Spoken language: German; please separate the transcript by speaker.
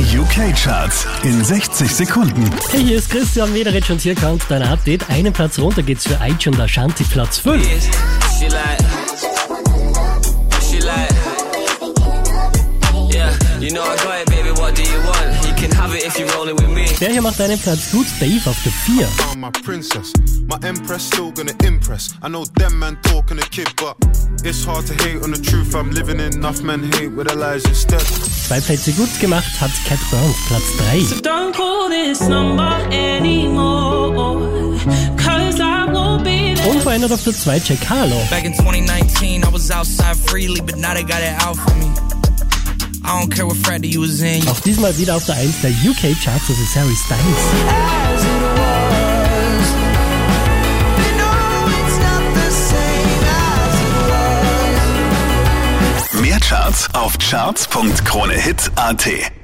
Speaker 1: Die UK-Charts in 60 Sekunden.
Speaker 2: Hey, hier ist Christian Mederitsch und hier kommt dein Update. Einen Platz runter geht's für Aichi und Ashanti, Platz 5.
Speaker 3: She like, she like, yeah, you know I got it, baby. What do you want? You can have it if you're rolling with me.
Speaker 2: Der hier macht einen Platz gut, Dave auf der 4.
Speaker 4: found my princess. My empress still gonna impress. I know them man talking a kid, but it's hard to hate on the truth. I'm living in enough men hate with their lies instead.
Speaker 2: Zwei Plätze gut gemacht hat Cat Burns, Platz 3.
Speaker 5: Don't call this number anymore. Cause I won't be.
Speaker 2: Unverändert auf der 2 Jack Harlow.
Speaker 6: Back in 2019, I was outside freely, but now they got it out for me.
Speaker 2: Auch diesmal wieder auf der 1 der UK-Charts, das ist Harry Styles.
Speaker 1: Mehr Charts auf charts.kronehit.at.